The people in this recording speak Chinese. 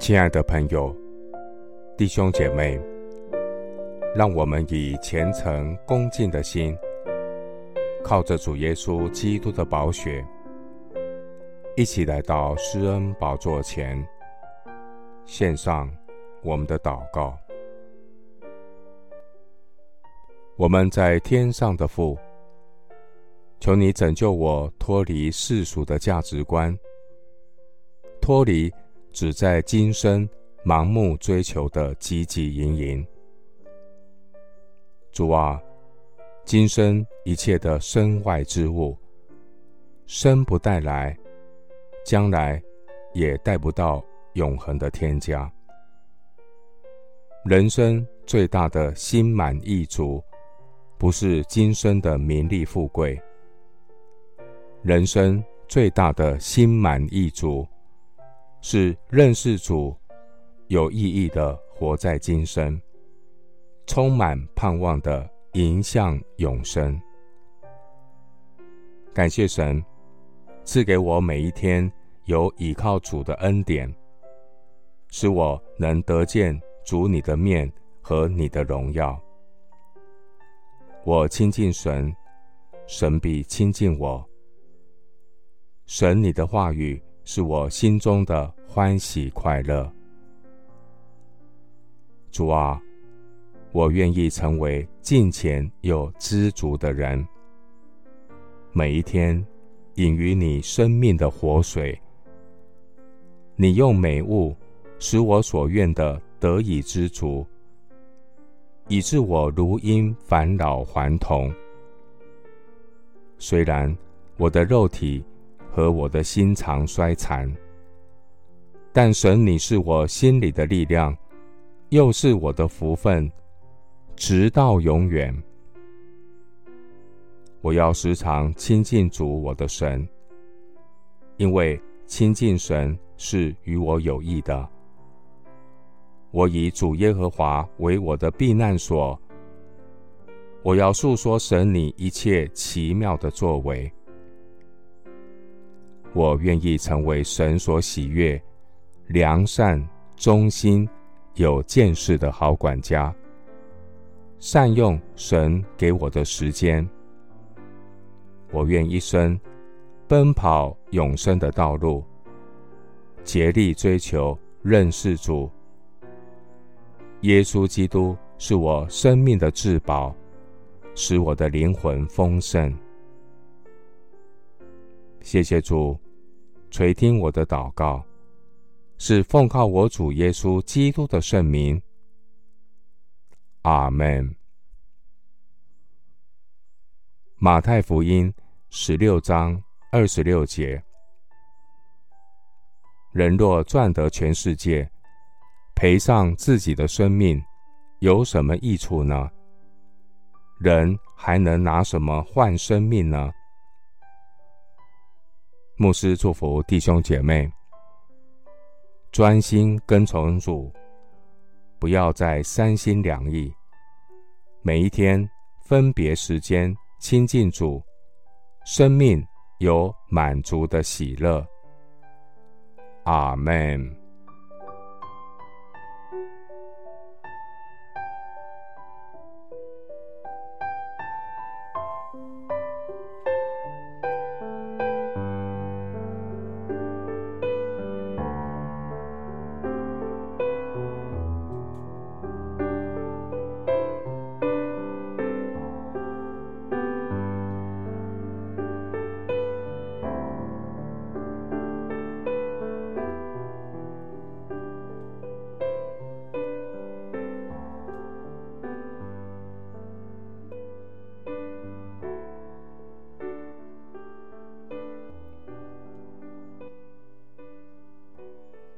亲爱的朋友、弟兄姐妹，让我们以虔诚恭敬的心，靠着主耶稣基督的宝血，一起来到施恩宝座前，献上我们的祷告。我们在天上的父，求你拯救我脱离世俗的价值观，脱离。只在今生盲目追求的汲汲营营，主啊，今生一切的身外之物，生不带来，将来也带不到永恒的天家。人生最大的心满意足，不是今生的名利富贵。人生最大的心满意足。是认识主，有意义的活在今生，充满盼望的迎向永生。感谢神赐给我每一天有倚靠主的恩典，使我能得见主你的面和你的荣耀。我亲近神，神必亲近我。神你的话语。是我心中的欢喜快乐，主啊，我愿意成为敬虔又知足的人。每一天饮于你生命的活水，你用美物使我所愿的得以知足，以致我如因返老还童。虽然我的肉体。和我的心肠衰残，但神，你是我心里的力量，又是我的福分，直到永远。我要时常亲近主我的神，因为亲近神是与我有益的。我以主耶和华为我的避难所，我要述说神你一切奇妙的作为。我愿意成为神所喜悦、良善、忠心、有见识的好管家，善用神给我的时间。我愿一生奔跑永生的道路，竭力追求认识主。耶稣基督是我生命的至宝，使我的灵魂丰盛。谢谢主，垂听我的祷告，是奉靠我主耶稣基督的圣名。阿门。马太福音十六章二十六节：人若赚得全世界，赔上自己的生命，有什么益处呢？人还能拿什么换生命呢？牧师祝福弟兄姐妹，专心跟从主，不要再三心两意。每一天分别时间亲近主，生命有满足的喜乐。阿门。